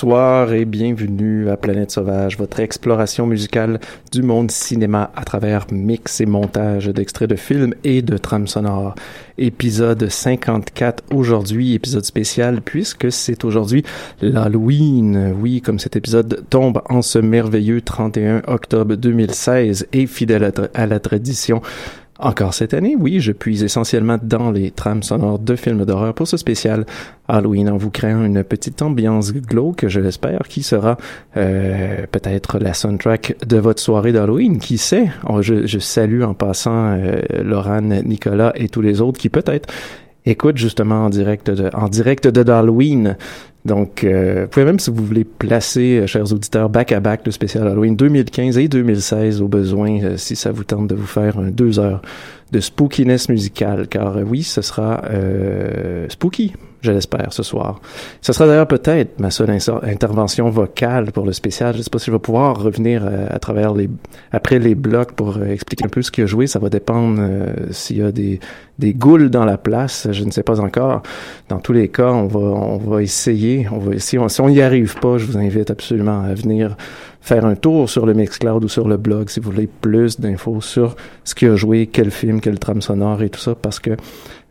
Bonsoir et bienvenue à Planète Sauvage, votre exploration musicale du monde cinéma à travers mix et montage d'extraits de films et de trames sonores. Épisode 54 aujourd'hui, épisode spécial puisque c'est aujourd'hui l'Halloween. Oui, comme cet épisode tombe en ce merveilleux 31 octobre 2016 et fidèle à, la tradition, encore cette année, oui, je puise essentiellement dans les trames sonores de films d'horreur pour ce spécial Halloween en vous créant une petite ambiance glauque, je l'espère, qui sera euh, peut-être la soundtrack de votre soirée d'Halloween. Qui sait? Oh, je, salue en passant euh, Laurent, Nicolas et tous les autres qui peut-être écoutent justement en direct de, en direct de Halloween. Donc, euh, vous pouvez même, si vous voulez placer, euh, chers auditeurs, back-à-back le spécial Halloween 2015 et 2016 au besoin, euh, si ça vous tente de vous faire un deux heures de spookiness musicale, car oui, ce sera spooky, je l'espère, ce soir. Ce sera d'ailleurs peut-être ma seule intervention vocale pour le spécial. Je ne sais pas si je vais pouvoir revenir euh, à travers les après les blocs pour euh, expliquer un peu ce qu'il a joué. Ça va dépendre euh, s'il y a des des goules dans la place. Je ne sais pas encore. Dans tous les cas, on va on va essayer. On va. Si on n'y arrive pas, je vous invite absolument à venir faire un tour sur le Mixcloud ou sur le blog si vous voulez plus d'infos sur ce qu'il a joué, quel film, quelle trame sonore et tout ça, parce que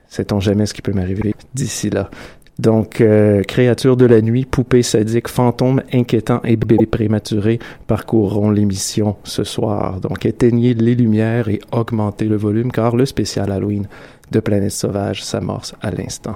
Sait-on jamais ce qui peut m'arriver d'ici là? Donc, euh, créatures de la nuit, poupées sadiques, fantômes inquiétants et bébés prématurés parcourront l'émission ce soir. Donc, éteignez les lumières et augmentez le volume car le spécial Halloween de Planète Sauvage s'amorce à l'instant.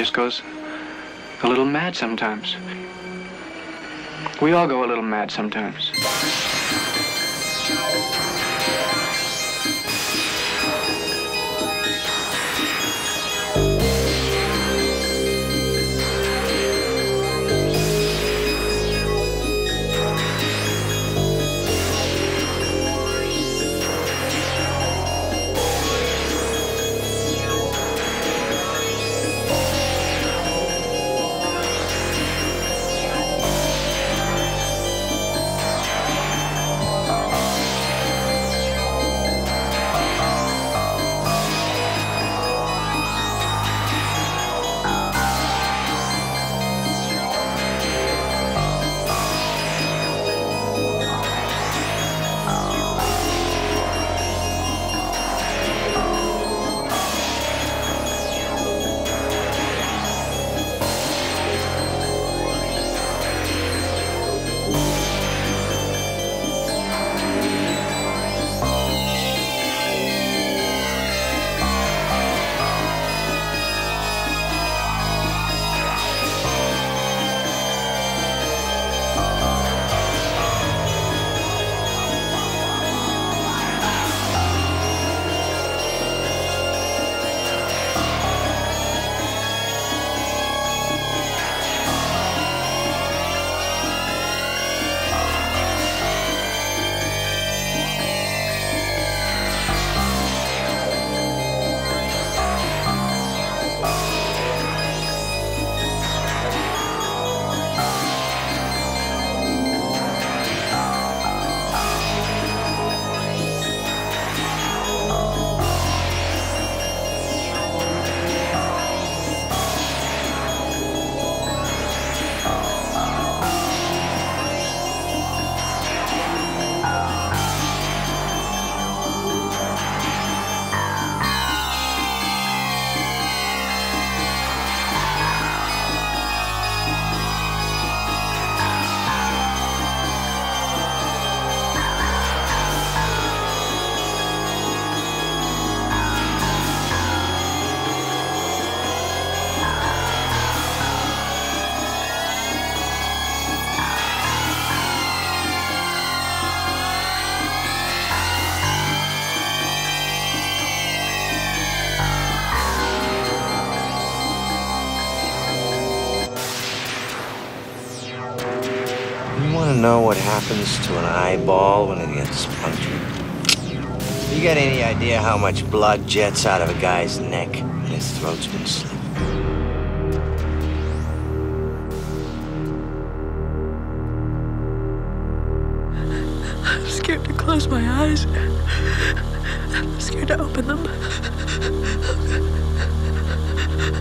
Just goes a little mad sometimes. We all go a little mad sometimes. Punctured? You got any idea how much blood jets out of a guy's neck when his throat's been slit? I'm scared to close my eyes. I'm scared to open them.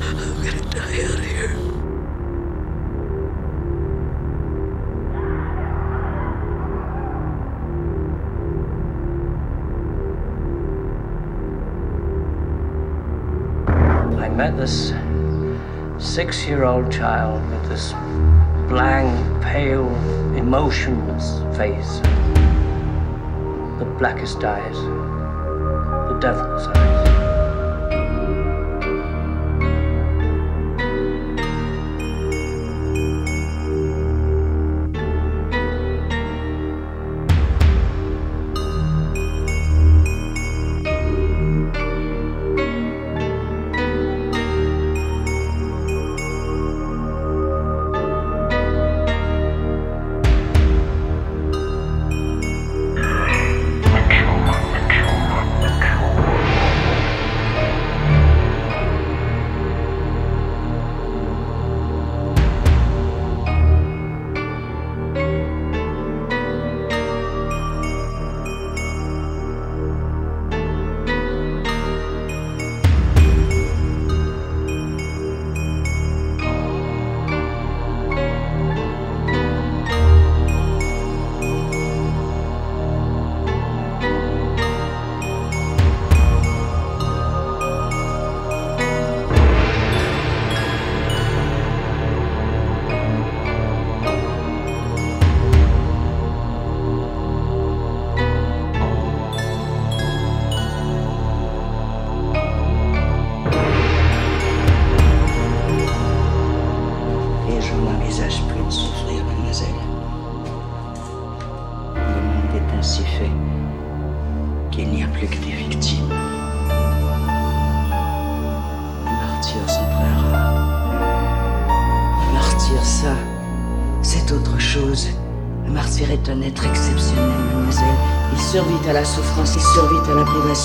I'm gonna die out here. Met this six year old child with this blank, pale, emotionless face. The blackest eyes. The devil's eyes.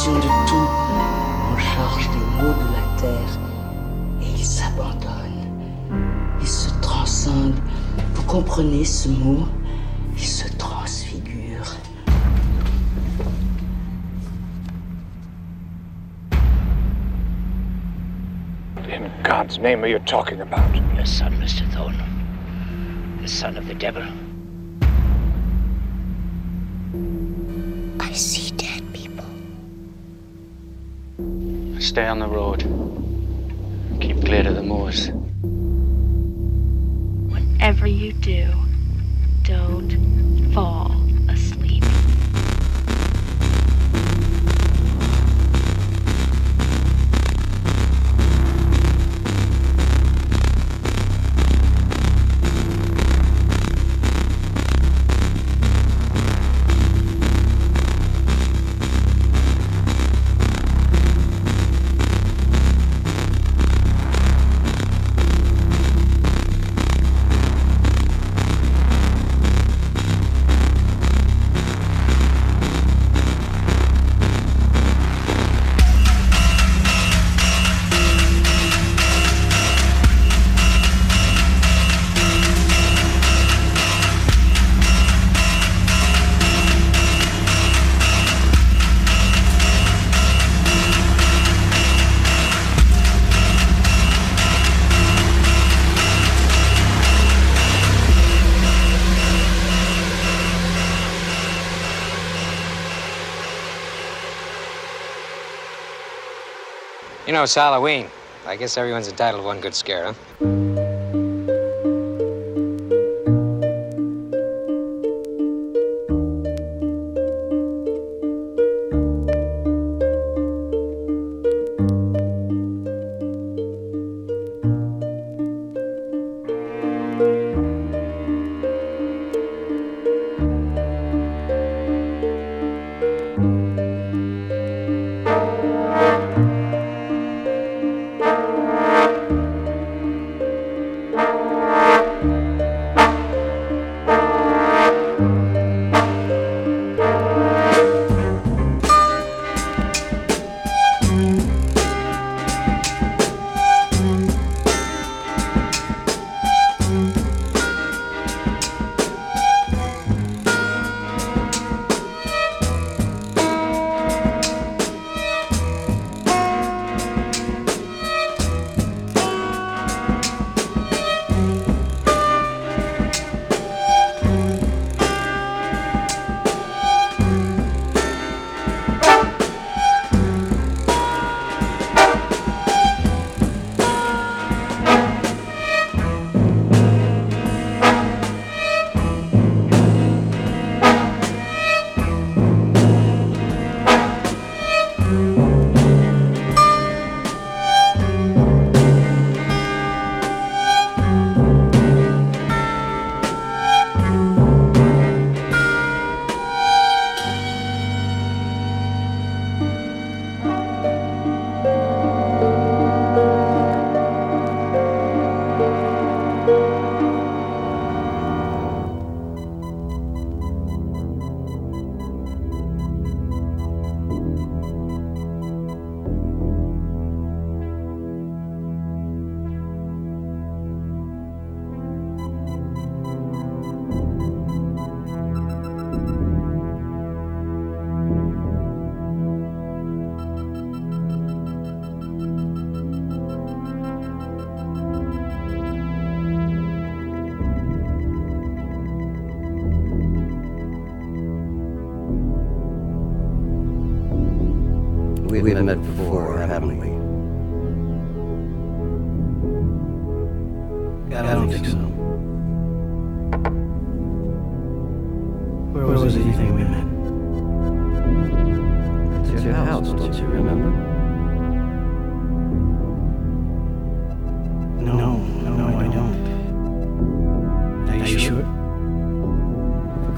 Privation de tout. On charge des maux de la terre et il s'abandonne. Il se transcende. Vous comprenez ce mot? Il se transfigure. In God's name are you talking about? The son, Mr. Thorne. The son of the devil. I see Stay on the road. Keep clear of the moors. Whatever you do, don't fall You know, it's Halloween. I guess everyone's entitled to one good scare, huh?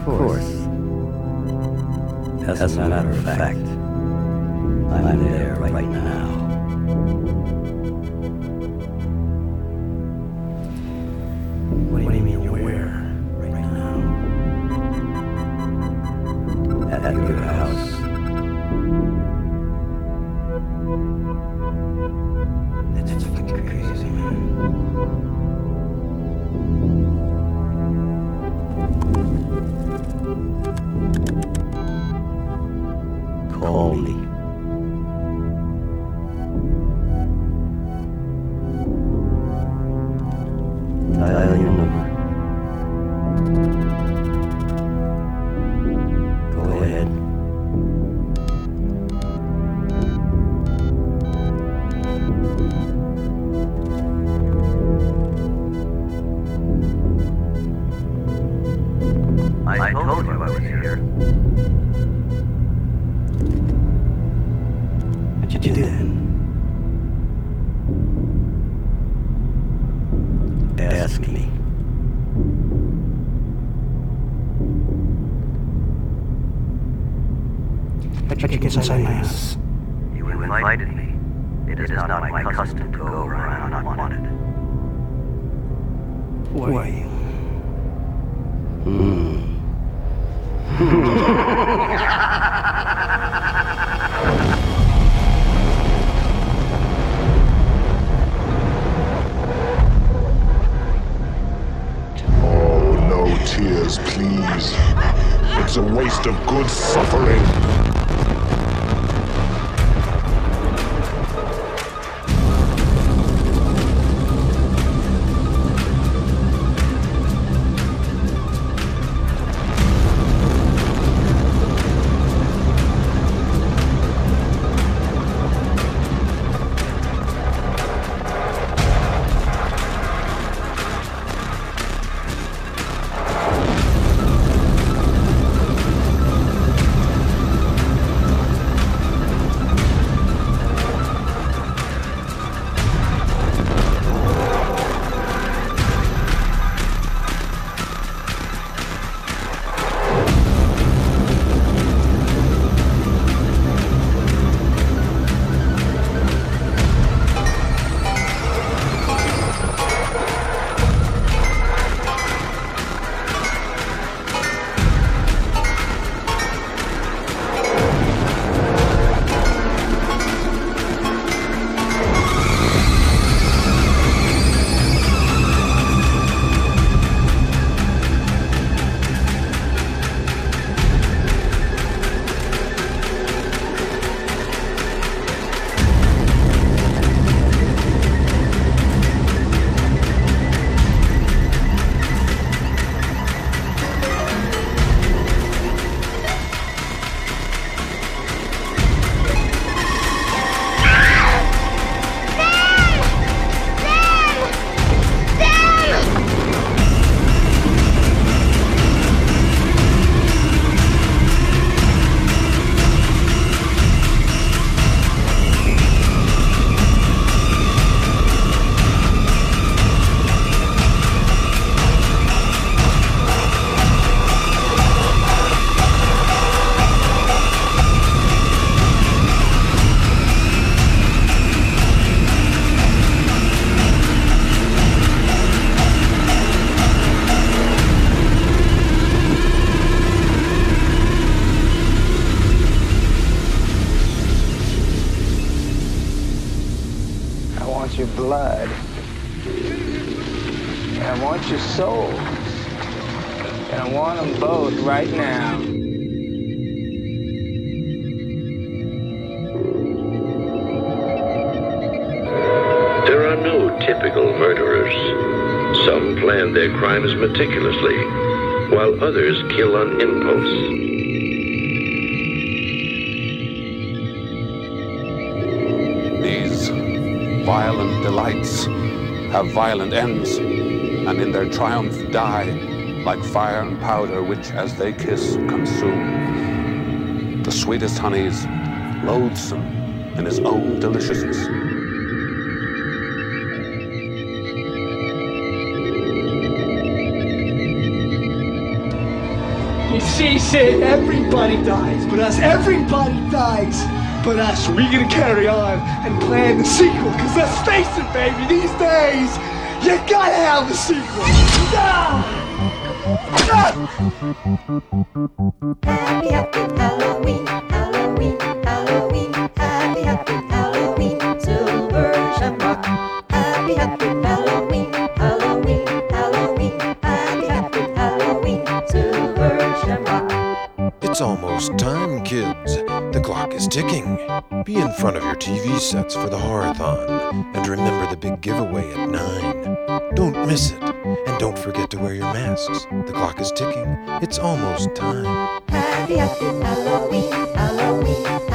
Course. As a matter of fact, I'm there right now. Why? Hmm. Oh, no tears, please. It's a waste of good Typical murderers. Some plan their crimes meticulously, while others kill on impulse. These violent delights have violent ends, and in their triumph die like fire and powder, which as they kiss consume. The sweetest honey's loathsome in his own deliciousness. He She said everybody dies but us. Everybody dies but us. We gonna carry on and plan the sequel. Cause let's face it, baby, these days, you gotta have a sequel. Happy, happy Halloween, almost time, kids. The clock is ticking. Be in front of your TV sets for the horrorthon. And remember the big giveaway at 9. Don't miss it. And don't forget to wear your masks. The clock is ticking. It's almost time. Happy, happy Halloween, Halloween,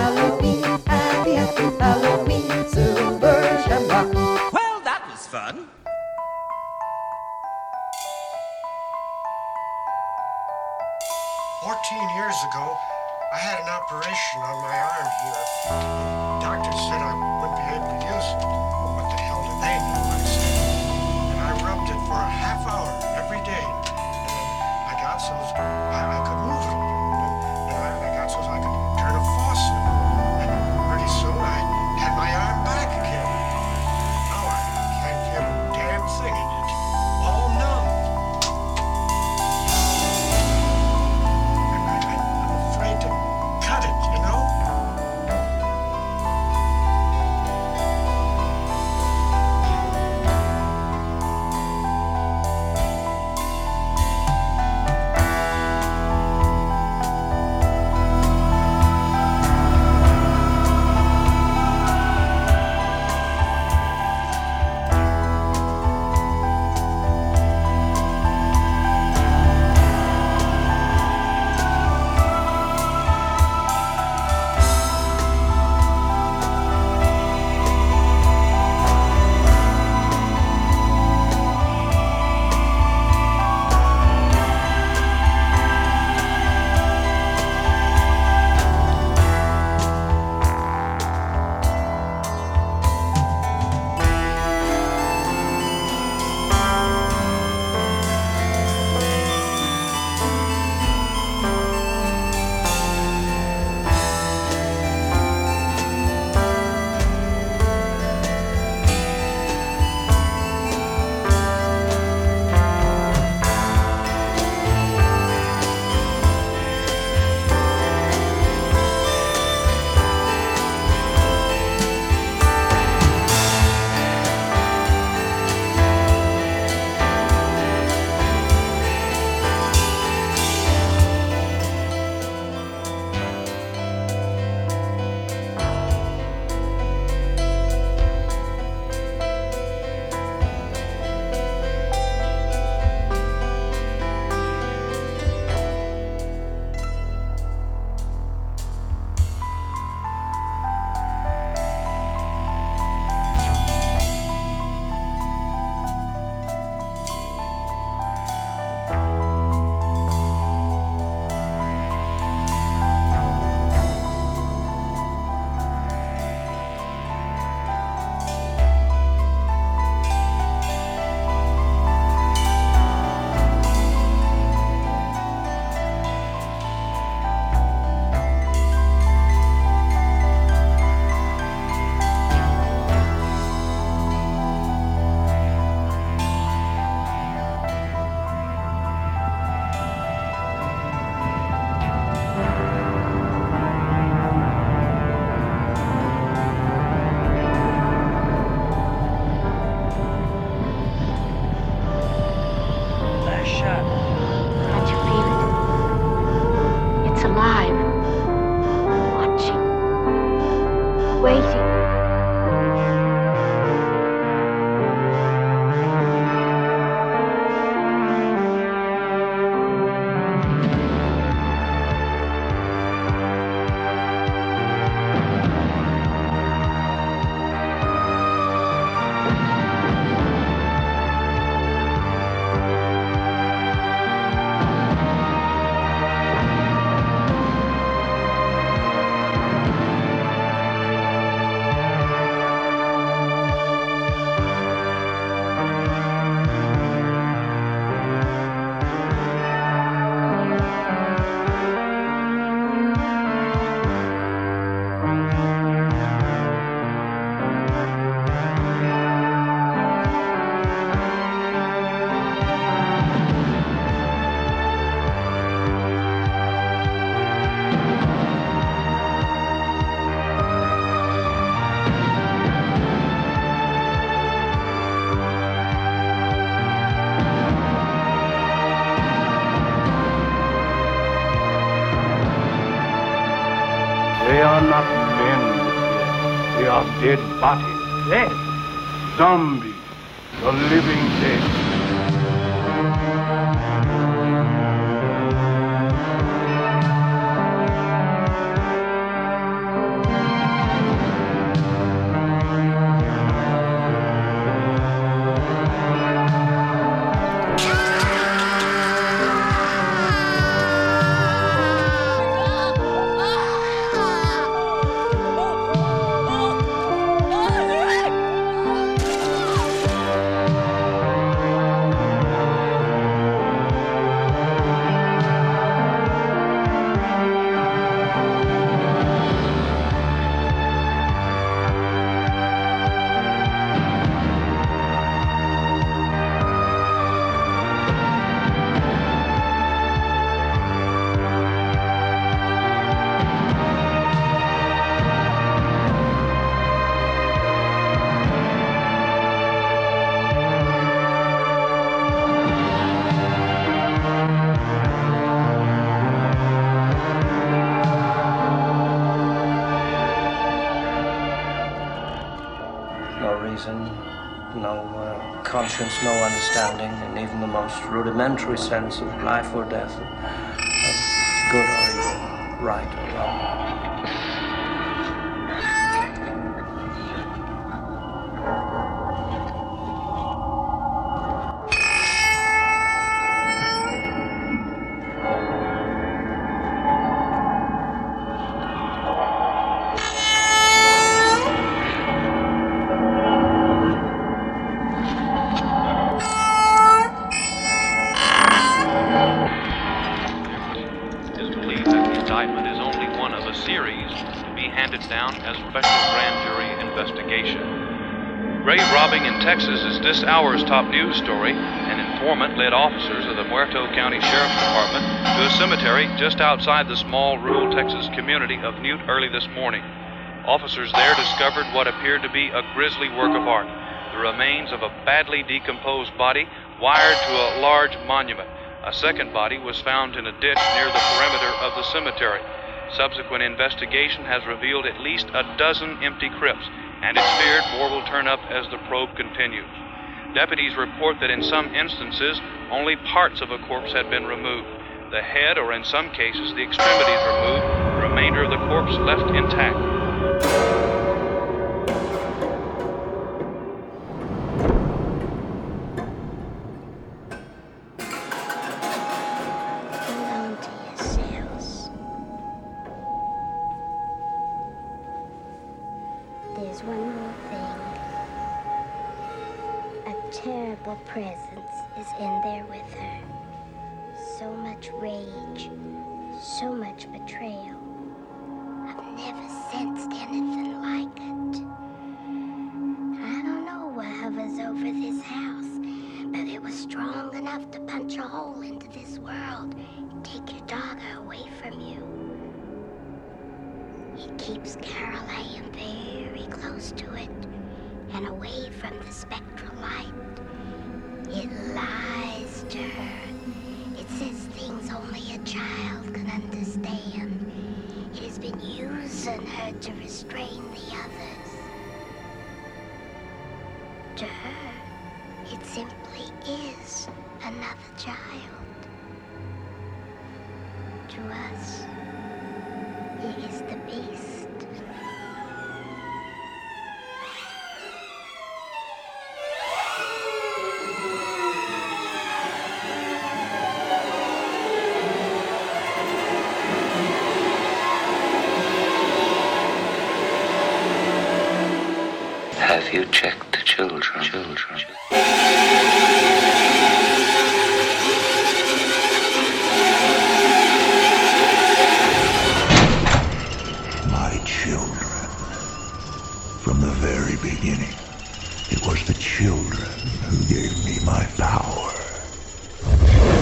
14 years ago, I had an operation on my arm here. Doctors said I wouldn't be able to use it. What the hell did they? Bodies. Dead. Zombies. Conscience, no understanding, and even the most rudimentary sense of life or death, of good or evil, right or wrong. Informant led officers of the Muerto County Sheriff's Department to a cemetery just outside the small rural Texas community of Newt early this morning. Officers there discovered what appeared to be a grisly work of art the remains of a badly decomposed body wired to a large monument. A second body was found in a ditch near the perimeter of the cemetery. Subsequent investigation has revealed at least a dozen empty crypts, and it's feared more will turn up as the probe continues. Deputies report that in some instances, only parts of a corpse had been removed. The head, or in some cases, the extremities removed, the remainder of the corpse left intact. It keeps Carol Anne very close to it and away from the spectral light. It lies to her. It says things only a child can understand. It has been using her to restrain the others. To her, it simply is another child. To us, it is the beast. Have you checked the children? Children. Beginning, it was the children who gave me my power.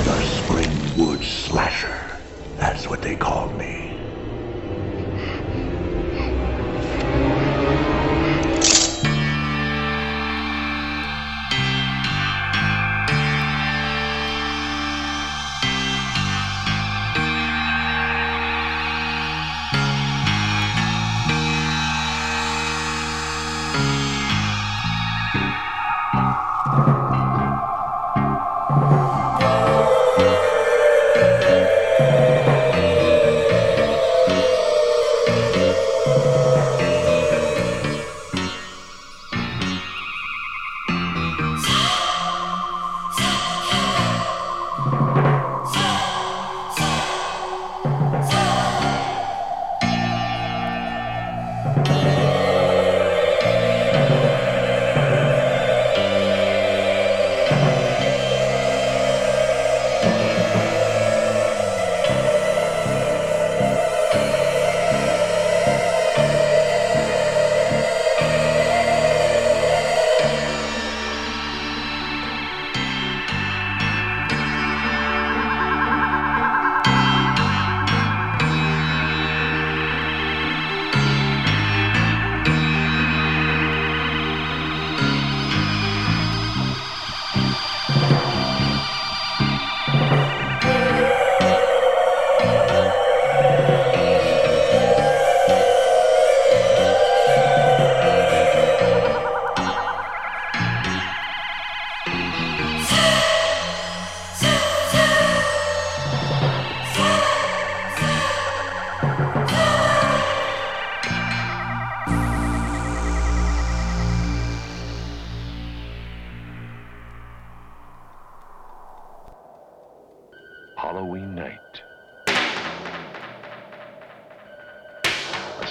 The Springwood Slasher. That's what they called me.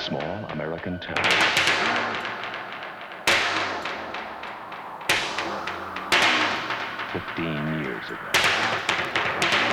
Small American town. Fifteen years ago.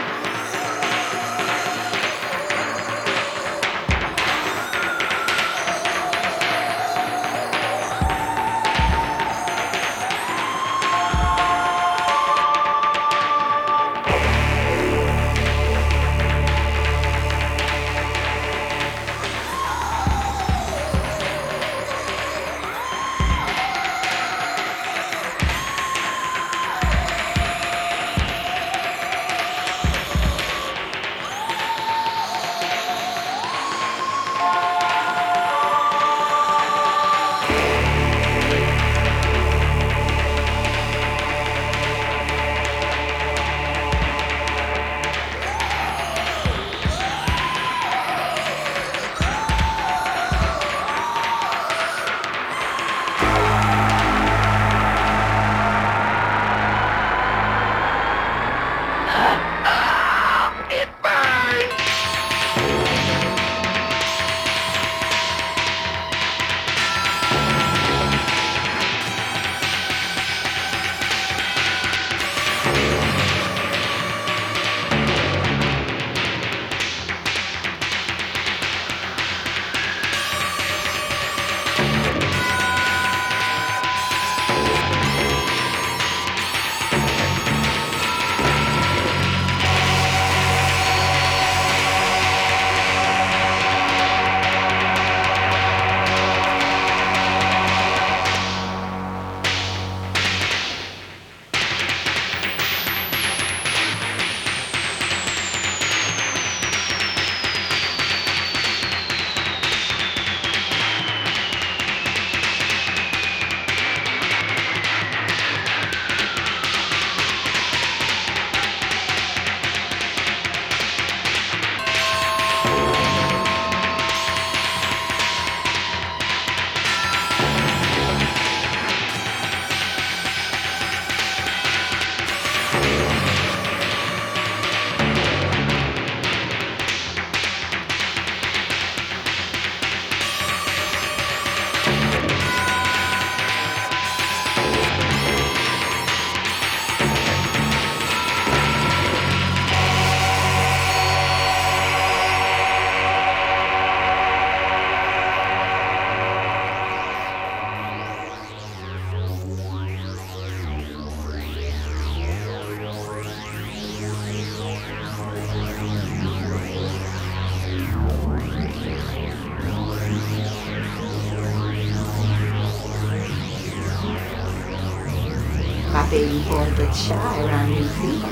Baby boy gets shy around new people.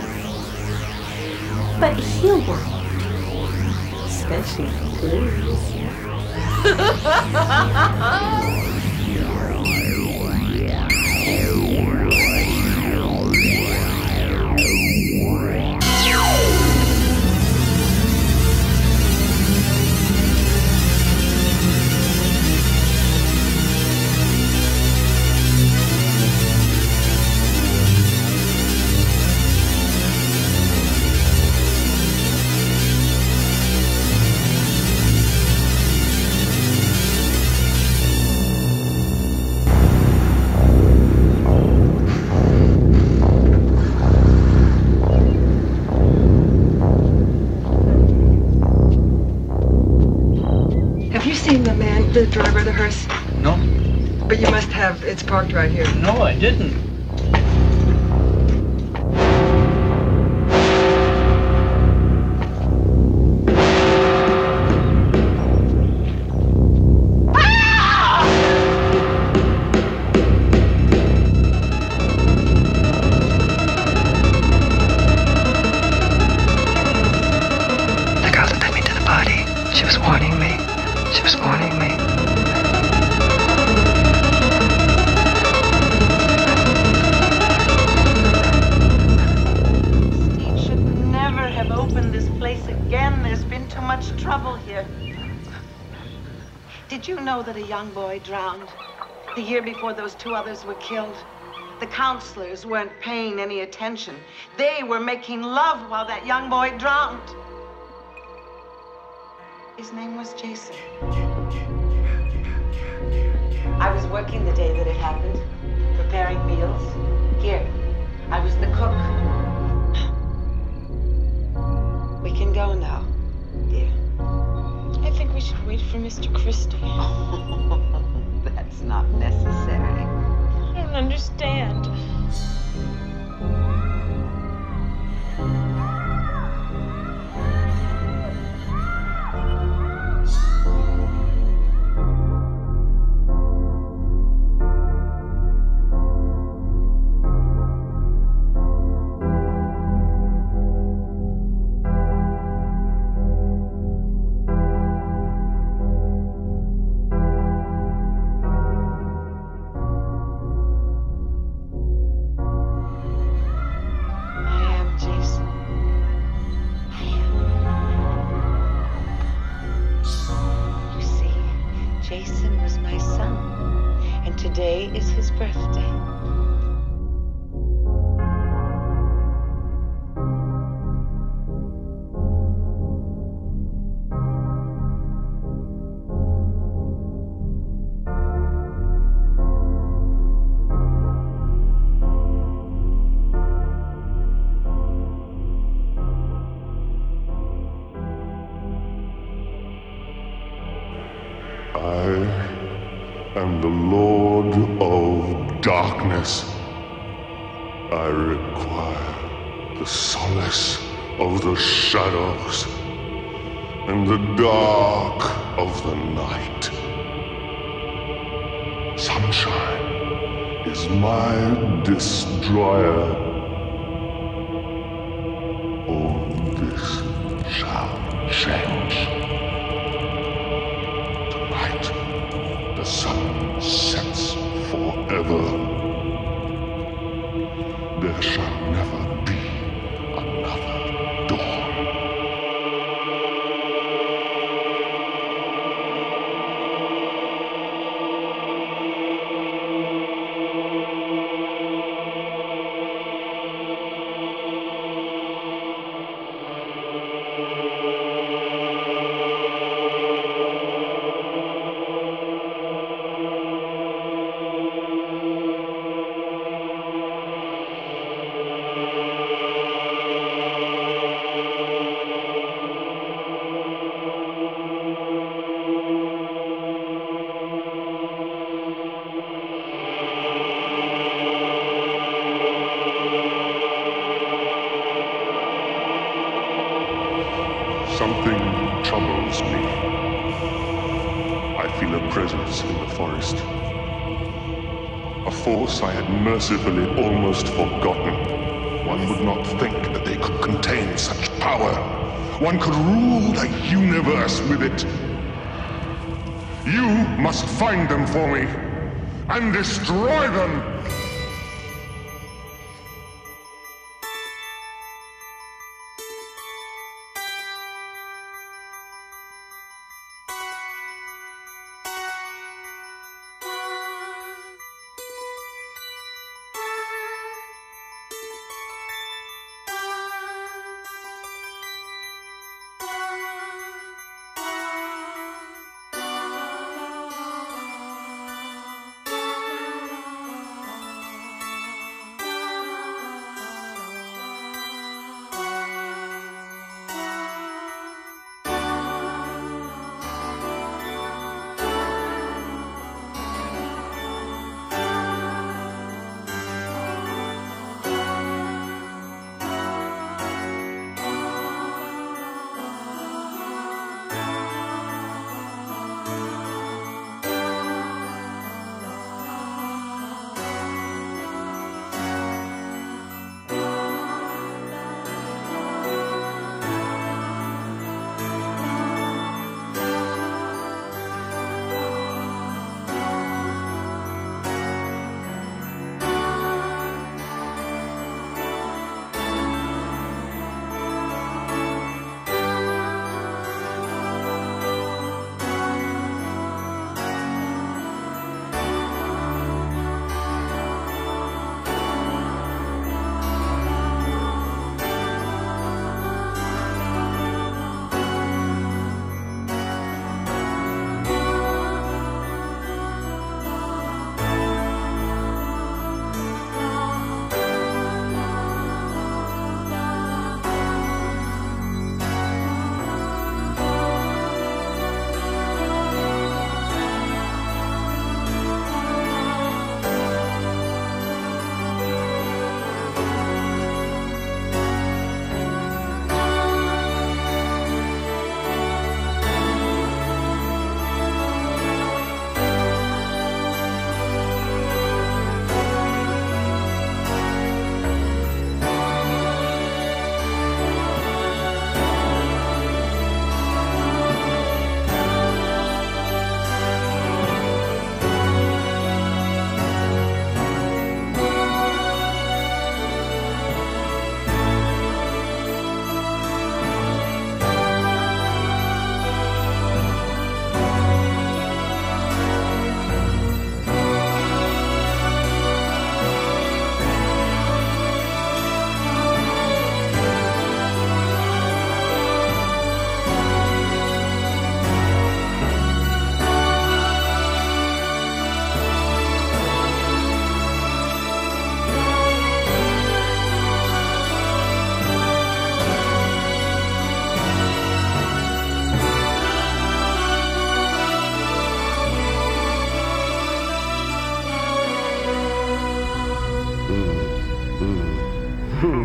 But he'll work. Especially the driver of the hearse? No. But you must have. It's parked right here. No, I didn't. Young boy drowned the year before those two others were killed? The counselors weren't paying any attention. They were making love while that young boy drowned. His name was Jason. I was working the day that it happened, preparing meals. Here, I was the cook. We can go now, dear. We should wait for Mr. Christy. That's not necessary. I don't understand. Darkness. I require the solace of the shadows and the dark of the night. Sunshine is my destroyer. Me. I feel a presence in the forest. A force I had mercifully almost forgotten. One would not think that they could contain such power. One could rule the universe with it. You must find them for me and destroy them.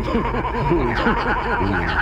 Hmm.